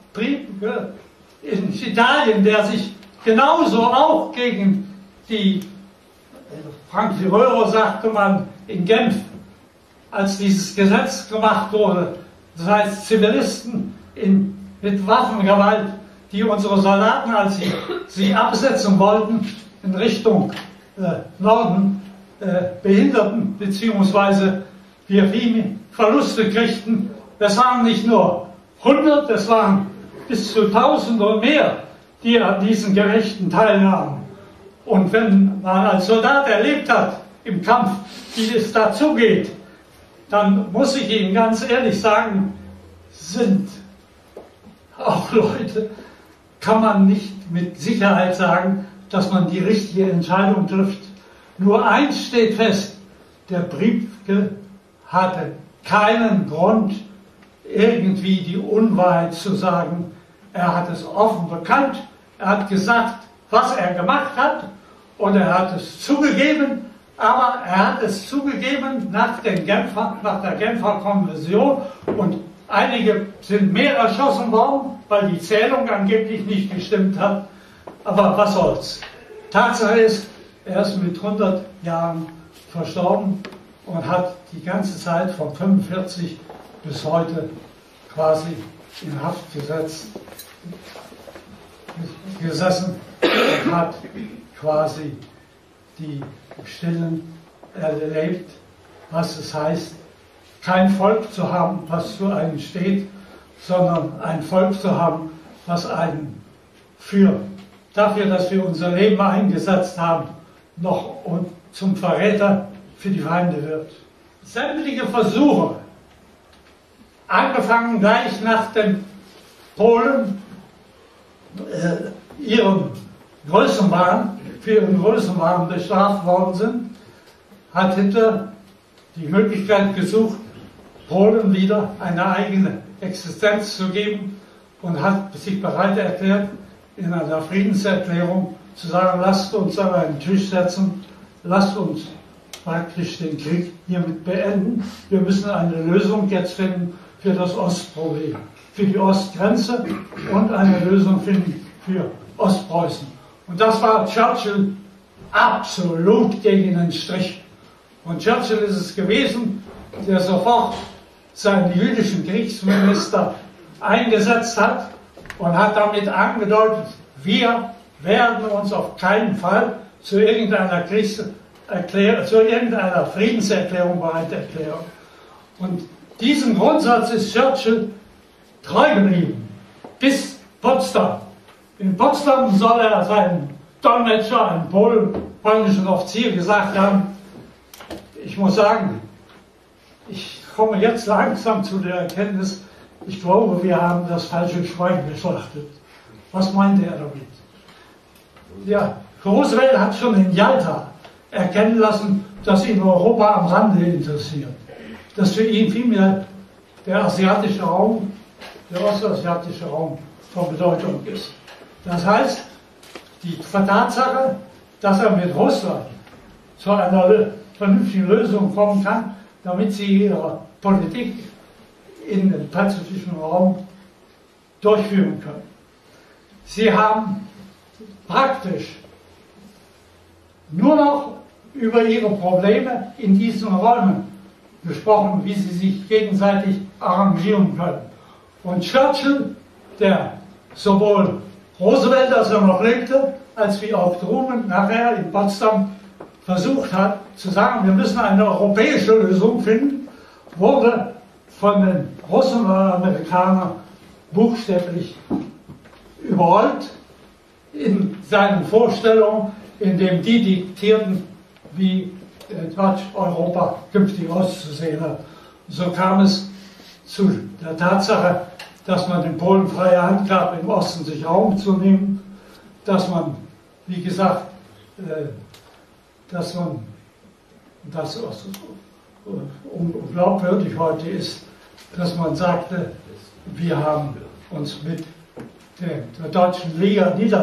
in Italien, der sich genauso auch gegen die, Frank Röhrer sagte man in Genf, als dieses Gesetz gemacht wurde, das heißt Zivilisten in, mit Waffengewalt, die unsere Soldaten, als sie sie absetzen wollten, in Richtung äh, Norden äh, behinderten, beziehungsweise wir viele Verluste kriegten. Das waren nicht nur 100, das waren bis zu 1000 und mehr, die an diesen Gerichten teilnahmen. Und wenn man als Soldat erlebt hat im Kampf, wie es dazugeht, dann muss ich Ihnen ganz ehrlich sagen, sind auch Leute, kann man nicht mit Sicherheit sagen, dass man die richtige Entscheidung trifft. Nur eins steht fest, der Briefke hatte keinen Grund, irgendwie die Unwahrheit zu sagen. Er hat es offen bekannt, er hat gesagt, was er gemacht hat und er hat es zugegeben, aber er hat es zugegeben nach, Genfer, nach der Genfer Konvention und einige sind mehr erschossen worden, weil die Zählung angeblich nicht gestimmt hat. Aber was soll's? Tatsache ist, er ist mit 100 Jahren verstorben und hat die ganze Zeit von 45 bis heute quasi in Haft gesetzt, gesessen und hat quasi die Stillen erlebt, was es heißt, kein Volk zu haben, was für einen steht, sondern ein Volk zu haben, was einen für dafür, dass wir unser Leben eingesetzt haben, noch zum Verräter für die Feinde wird. Sämtliche Versuche, angefangen gleich nach dem Polen, äh, ihren Größenwahn, für ihren Größenwahn bestraft worden sind, hat Hitler die Möglichkeit gesucht, Polen wieder eine eigene Existenz zu geben und hat sich bereit erklärt, in einer Friedenserklärung zu sagen, lasst uns an einen Tisch setzen, lasst uns praktisch den Krieg hiermit beenden. Wir müssen eine Lösung jetzt finden für das Ostproblem, für die Ostgrenze und eine Lösung finden für Ostpreußen. Und das war Churchill absolut gegen den Strich. Und Churchill ist es gewesen, der sofort seinen jüdischen Kriegsminister eingesetzt hat und hat damit angedeutet, wir werden uns auf keinen Fall zu irgendeiner, zu irgendeiner Friedenserklärung bereit erklären. Und diesem Grundsatz ist Churchill treu geblieben, bis Potsdam. In Potsdam soll er seinen Dolmetscher, einen Polen, polnischen Offizier, gesagt haben, ich muss sagen, ich komme jetzt langsam zu der Erkenntnis, ich glaube, wir haben das falsche Schwein geschlachtet. Was meint er damit? Ja, Roosevelt hat schon in Jalta erkennen lassen, dass ihn Europa am Rande interessiert. Dass für ihn vielmehr der asiatische Raum, der ostasiatische Raum von Bedeutung ist. Das heißt, die Tatsache, dass er mit Russland zu einer vernünftigen Lösung kommen kann, damit sie ihre Politik in den pazifischen Raum durchführen können. Sie haben praktisch nur noch über ihre Probleme in diesen Räumen gesprochen, wie sie sich gegenseitig arrangieren können. Und Churchill, der sowohl Roosevelt, als er noch lebte, als wie auch Truman nachher in Potsdam versucht hat, zu sagen, wir müssen eine europäische Lösung finden, wurde von den Russen und Amerikanern buchstäblich überrollt in seinen Vorstellungen, indem die diktierten, wie Deutsch Europa künftig auszusehen hat. So kam es zu der Tatsache, dass man den Polen freie Hand gab, im Osten sich Raum zu nehmen, dass man, wie gesagt, äh, dass man, das unglaubwürdig heute ist, dass man sagte, wir haben uns mit der, der deutschen Liga nieder